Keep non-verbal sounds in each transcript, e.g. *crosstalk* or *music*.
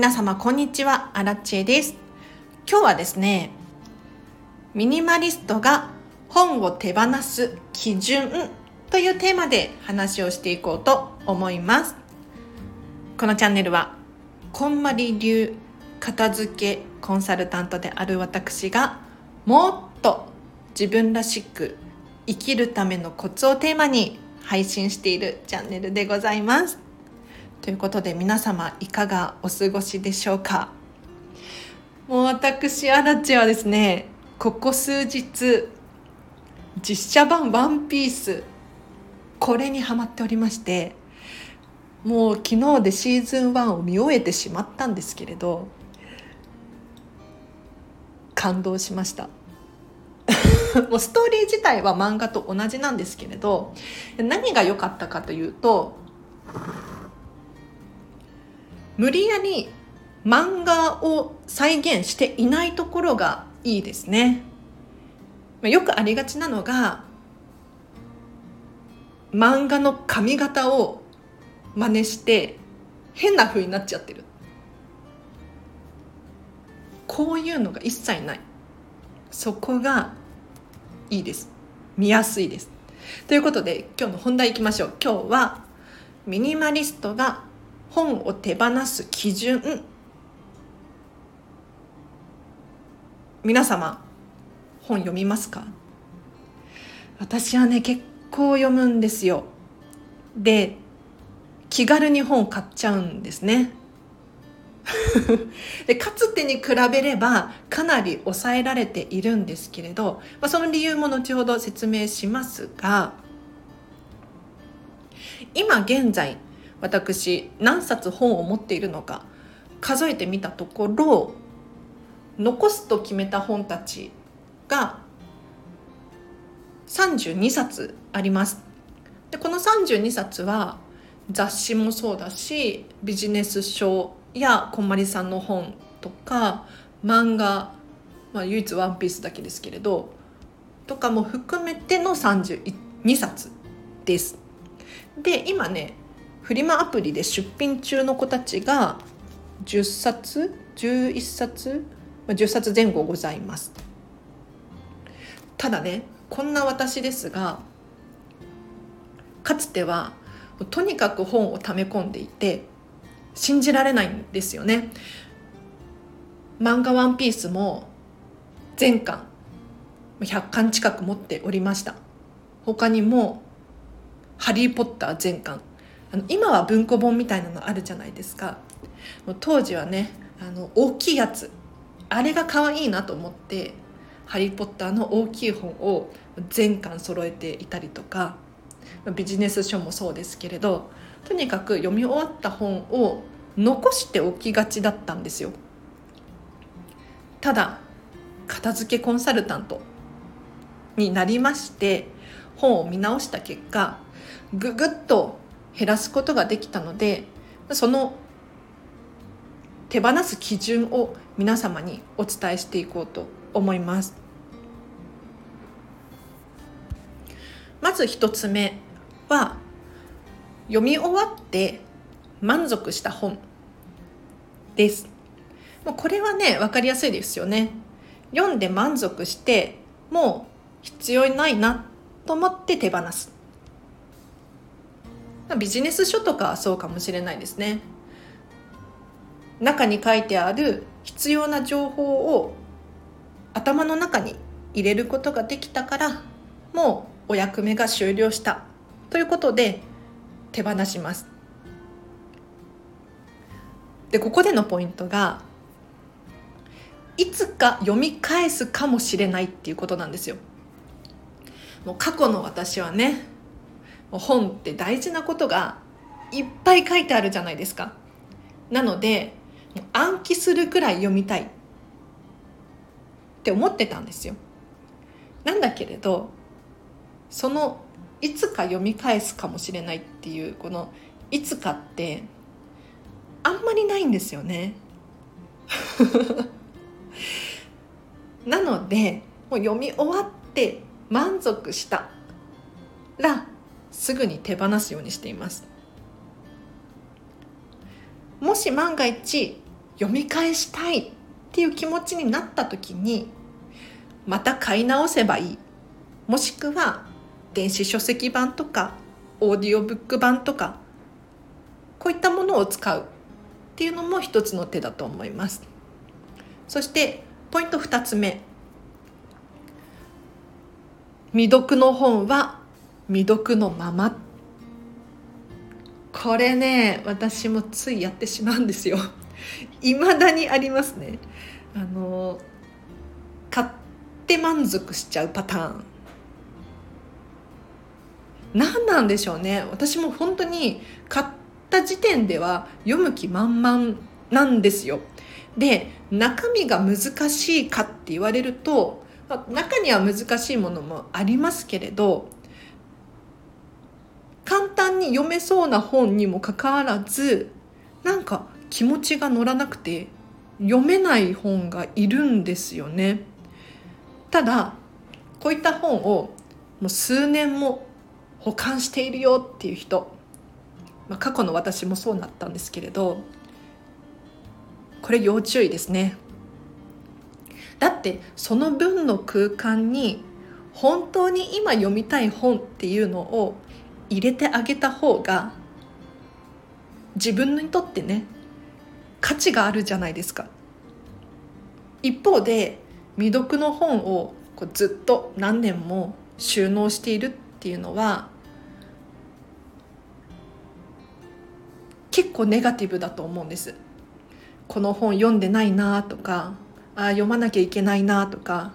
皆様こんにちは、アラチェです。今日はですね、ミニマリストが本を手放す基準というテーマで話をしていこうと思います。このチャンネルは、こんまり流片付けコンサルタントである私がもっと自分らしく生きるためのコツをテーマに配信しているチャンネルでございます。ということで皆様いかがお過ごしでしょうか？もう私アラチはですねここ数日実写版ワンピースこれにハマっておりましてもう昨日でシーズン1を見終えてしまったんですけれど感動しました。*laughs* もうストーリー自体は漫画と同じなんですけれど何が良かったかというと無理やり漫画を再現していないところがいいですね。よくありがちなのが漫画の髪型を真似して変な風になっちゃってる。こういうのが一切ない。そこがいいです。見やすいです。ということで今日の本題いきましょう。今日はミニマリストが本を手放す基準。皆様本読みますか？私はね結構読むんですよ。で気軽に本を買っちゃうんですね。*laughs* でかつてに比べればかなり抑えられているんですけれど、まあ、その理由も後ほど説明しますが今現在私何冊本を持っているのか数えてみたところ残すと決めた本たちが32冊あります。でこの32冊は雑誌もそうだしビジネス書やこんまりさんの本とか漫画、まあ、唯一「ワンピースだけですけれどとかも含めての32冊です。で今ねフリマアプリで出品中の子たちが10冊11冊10冊前後ございます。ただねこんな私ですがかつてはとにかく本を溜め込んでいて信じられないんですよね。漫画「ワンピースも全巻100巻近く持っておりました。他にも「ハリー・ポッター」全巻あの今は文庫本みたいなのあるじゃないですか当時はねあの大きいやつあれが可愛いなと思って「ハリー・ポッター」の大きい本を全巻揃えていたりとかビジネス書もそうですけれどとにかく読み終わった本を残しておきがちだったんですよ。ただ片付けコンサルタントになりまして本を見直した結果ぐぐっと減らすことができたのでその手放す基準を皆様にお伝えしていこうと思います。まず一つ目は読み終わって満足した本です。もうこれはね分かりやすいですよね。読んで満足してもう必要ないなと思って手放す。ビジネス書とかそうかもしれないですね。中に書いてある必要な情報を頭の中に入れることができたからもうお役目が終了した。ということで手放します。でここでのポイントがいつか読み返すかもしれないっていうことなんですよ。もう過去の私はね本って大事なことがいっぱい書いてあるじゃないですか。なので暗記するくらい読みたいって思ってたんですよ。なんだけれどそのいつか読み返すかもしれないっていうこのいつかってあんまりないんですよね。*laughs* なのでもう読み終わって満足したらすぐに手放すようにしています。もし万が一読み返したいっていう気持ちになった時にまた買い直せばいい。もしくは電子書籍版とかオーディオブック版とかこういったものを使う。っていうのも一つの手だと思います。そしてポイント2つ目。未読の本は未読のまま。これね私もついやってしまうんですよ。*laughs* いまだにありますね。あの買って満足しちゃうパターン。何なんでしょうね。私も本当に買った時点では読む気満々なんですよ。で中身が難しいかって言われると中には難しいものもありますけれど簡単に読めそうな本にもかかわらずなんか気持ちが乗らなくて読めない本がいるんですよね。ただこういった本をもう数年も保管しているよっていう人、まあ、過去の私もそうなったんですけれどこれ要注意ですね。だってその分の空間に本当に今読みたい本っていうのを入れてあげた方が自分にとってね価値があるじゃないですか。一方で未読の本をこうずっと何年も収納しているっていうのは結構ネガティブだと思うんです。この本読んでないなとかあ読まなきゃいけないなとか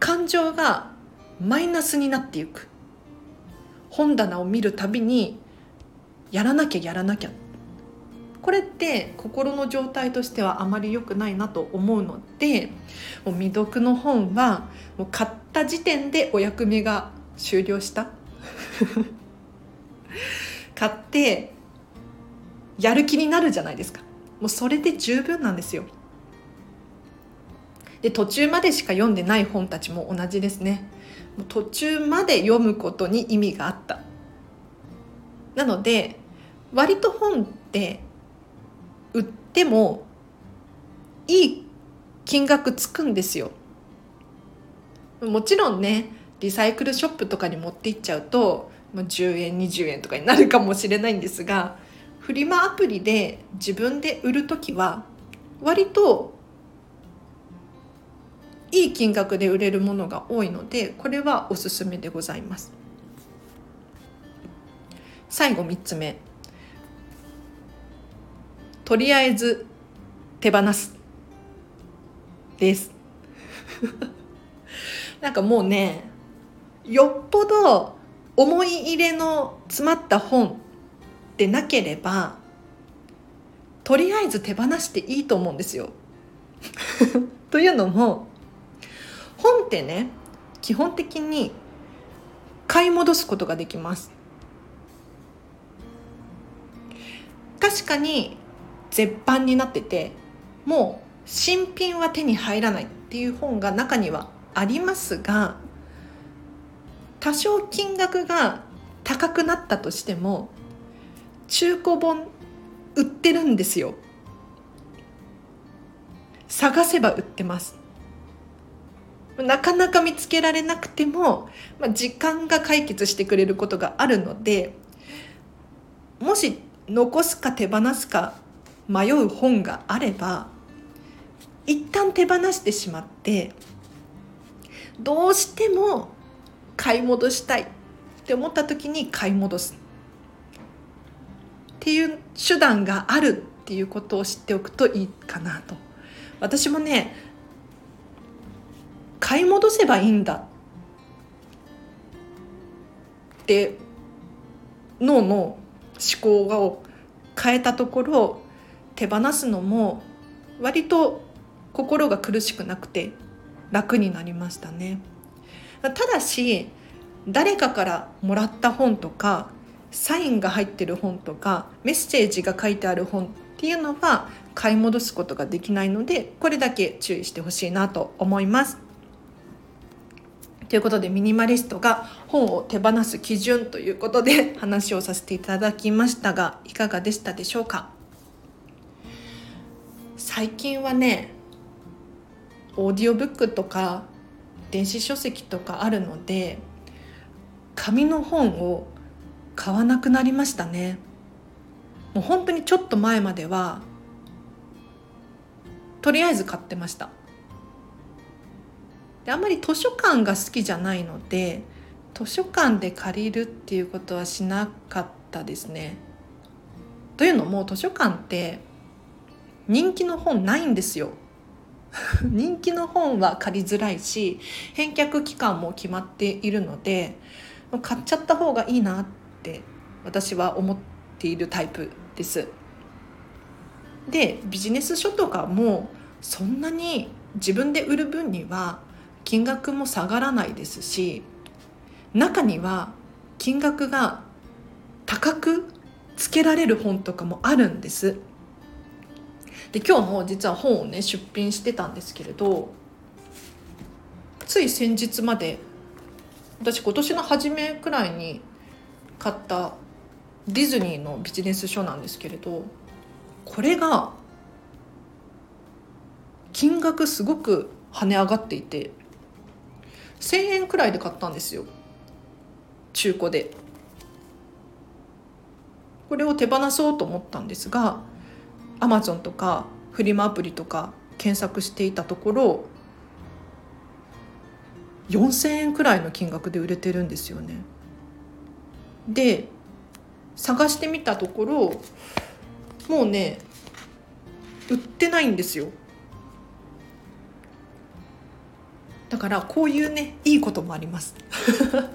感情がマイナスになっていく。本棚を見るたびにやらなきゃやらなきゃ。これって心の状態としてはあまり良くないなと思うのでもう未読の本はもう買った時点でお役目が終了した。*laughs* 買ってやる気になるじゃないですか。もうそれで十分なんですよ。で途中までしか読んでない本たちも同じですね。途中まで読むことに意味があった。なので割と本って売ってもいい金額つくんですよ。もちろんねリサイクルショップとかに持っていっちゃうと10円20円とかになるかもしれないんですがフリマアプリで自分で売る時は割といい金額で売れるものが多いのでこれはおすすめでございます。最後3つ目。とりあえず手放すです。*laughs* なんかもうねよっぽど思い入れの詰まった本でなければとりあえず手放していいと思うんですよ。*laughs* というのも本ってね基本的に買い戻すことができます。確かに絶版になっててもう新品は手に入らないっていう本が中にはありますが多少金額が高くなったとしても中古本売ってるんですよ探せば売ってますなかなか見つけられなくても、まあ、時間が解決してくれることがあるのでもし残すか手放すか迷う本があれば一旦手放してしまってどうしても買い戻したいって思った時に買い戻す。っていう手段があるっていうことを知っておくといいかなと。私もね買い戻せばいいんだって脳の思考を変えたところ手放すのも割と心が苦しくなくて楽になりましたね。ただし誰かからもらった本とかサインが入ってる本とかメッセージが書いてある本っていうのは買い戻すことができないのでこれだけ注意してほしいなと思います。ということでミニマリストが本を手放す基準ということで話をさせていただきましたがいかがでしたでしょうか？最近はねオーディオブックとか電子書籍とかあるので紙の本を買わなくなりましたね。もう本当にちょっと前まではとりあえず買ってました。であんまり図書館が好きじゃないので図書館で借りるっていうことはしなかったですねというのも図書館って人気の本ないんですよ *laughs* 人気の本は借りづらいし返却期間も決まっているので買っちゃった方がいいなって私は思っているタイプです。でビジネス書とかもそんなに自分で売る分には金額も下がらないですし中には金額が高くつけられる本とかもあるんです。で今日も実は本をね出品してたんですけれどつい先日まで私今年の初めくらいに買ったディズニーのビジネス書なんですけれどこれが金額すごく跳ね上がっていて1,000円くらいで買ったんですよ中古でこれを手放そうと思ったんですがアマゾンとかフリマアプリとか検索していたところ4,000円くらいの金額で売れてるんですよね。で探してみたところもうね売ってないんですよ。だからこういうねいいこともあります。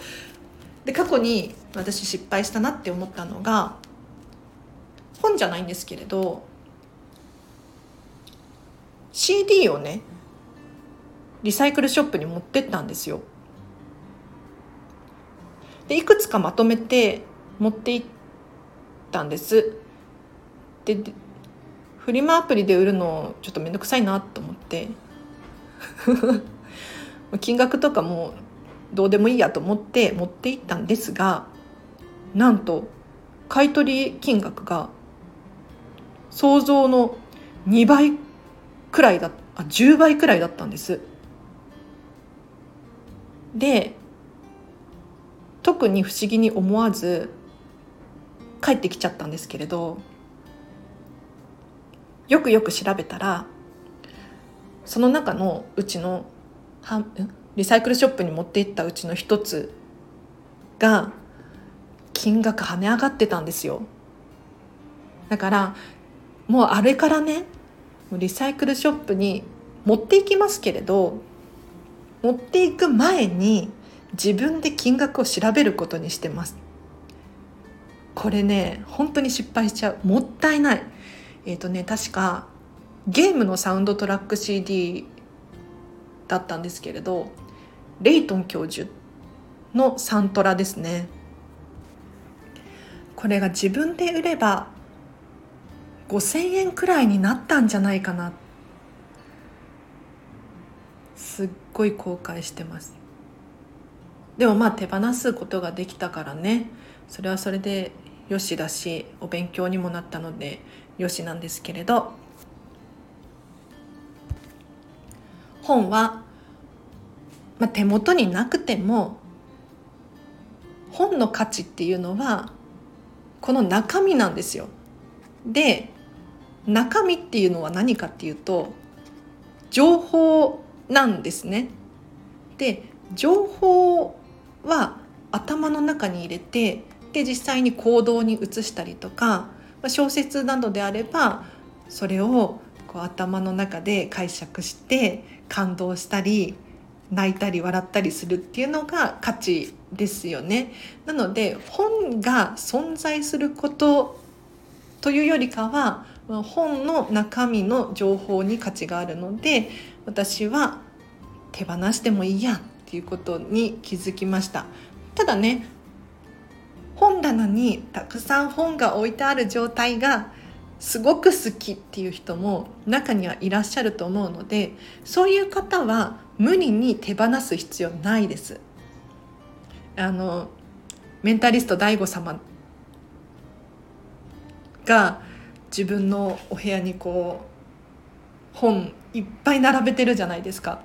*laughs* で過去に私失敗したなって思ったのが本じゃないんですけれど CD をねリサイクルショップに持ってったんですよ。でいくつかまとめて持って行ったんです。でフリマアプリで売るのちょっと面倒くさいなと思って *laughs* 金額とかもどうでもいいやと思って持って行ったんですがなんと買取金額が想像の2倍くらいだあ10倍くらいだったんです。で特に不思議に思わず帰ってきちゃったんですけれどよくよく調べたらその中のうちのリサイクルショップに持って行ったうちの一つが金額跳ね上がってたんですよ。だからもうあれからねリサイクルショップに持っていきますけれど持っていく前に自分で金額を調べることにしてます。これね本当に失敗しちゃう。もったいない。えっ、ー、とね確かゲームのサウンドトラック CD だったんですけれどレイトン教授のサントラですね。これが自分で売れば5,000円くらいになったんじゃないかな。すっごい後悔してます。でもまあ手放すことができたからね。それはそれでよしだしお勉強にもなったのでよしなんですけれど。本は、まあ、手元になくても本の価値っていうのはこの中身なんですよ。で中身っていうのは何かっていうと情報なんですね。で情報は頭の中に入れてで実際に行動に移したりとか小説などであればそれをこう頭の中で解釈して感動したり泣いたり笑ったりするっていうのが価値ですよね。なので本が存在することというよりかは本の中身の情報に価値があるので私は手放してもいいやっていうことに気づきましたただね本棚にたくさん本が置いてある状態がすごく好きっていう人も中にはいらっしゃると思うのでそういう方は無理に手放す必要ないですあのメンタリスト DAIGO 様が自分のお部屋にこう本いっぱい並べてるじゃないですか。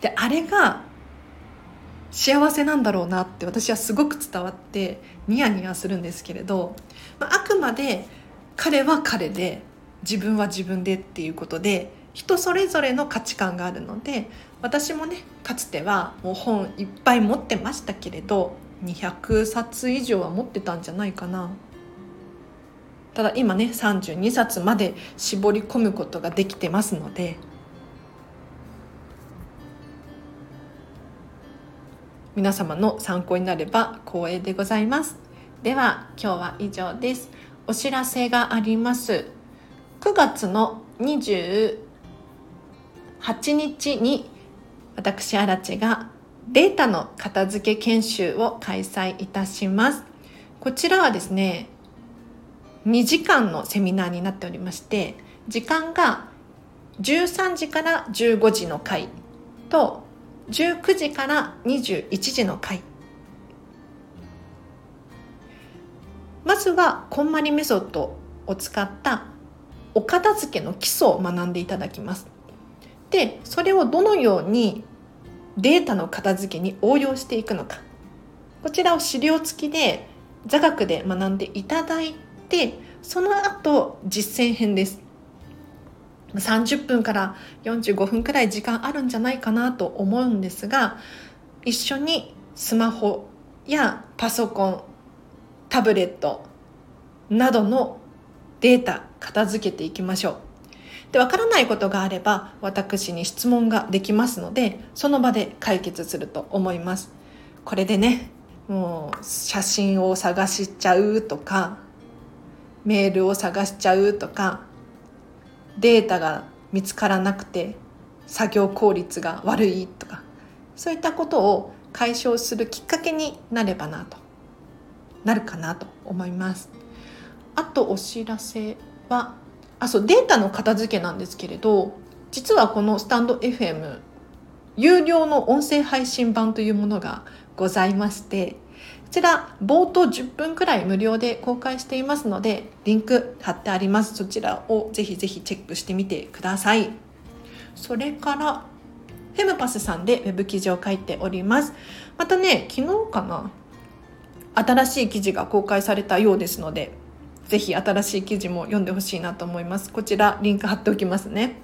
であれが幸せなんだろうなって私はすごく伝わってニヤニヤするんですけれど、まあ、あくまで彼は彼で自分は自分でっていうことで人それぞれの価値観があるので私もねかつてはもう本いっぱい持ってましたけれど200冊以上は持ってたんじゃないかな。ただ今ね32冊まで絞り込むことができてますので。皆様の参考になれば光栄でございます。では今日は以上です。お知らせがあります。9月の28日に私アラチェがデータの片付け研修を開催いたします。こちらはですね2時間のセミナーになっておりまして時間が13時から15時の回と19時から21時の回まずはこんまりメソッドを使ったお片付けの基礎を学んでいただきます。でそれをどのようにデータの片付けに応用していくのか。こちらを資料付きで座学で学んでいただいてその後実践編です。30分から45分くらい時間あるんじゃないかなと思うんですが一緒にスマホやパソコンタブレットなどのデータ片付けていきましょう。でわからないことがあれば私に質問ができますのでその場で解決すると思います。これでねもう写真を探しちゃうとかメールを探しちゃうとかデータが見つからなくて作業効率が悪いとかそういったことを解消するきっかけになればなとなるかなと思います。あとお知らせはあそうデータの片付けなんですけれど実はこのスタンド FM 有料の音声配信版というものがございましてこちら冒頭10分くらい無料で公開していますのでリンク貼ってあります。そちらをぜひぜひチェックしてみてください。それからフェムパスさんでウェブ記事を書いております。またね昨日かな新しい記事が公開されたようですのでぜひ新しい記事も読んでほしいなと思います。こちらリンク貼っておきますね。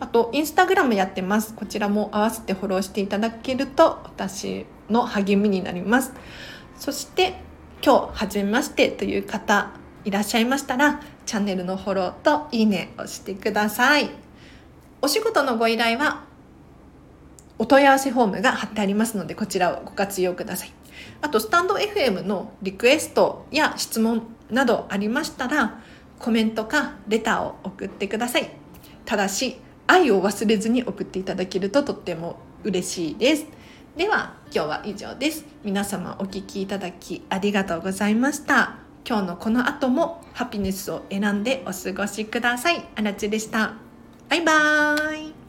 あとインスタグラムやってます。こちらも合わせてフォローしていただけると私の励みになります。そして今日初めましてという方いらっしゃいましたらチャンネルのフォローといいねをしてください。お仕事のご依頼はお問い合わせフォームが貼ってありますのでこちらをご活用ください。あとスタンド FM のリクエストや質問などありましたらコメントかレターを送ってください。ただし愛を忘れずに送っていただけるととっても嬉しいです。では今日は以上です。皆様お聴きいただきありがとうございました。今日のこの後もハピネスを選んでお過ごしください。あらちでした。バイバーイ。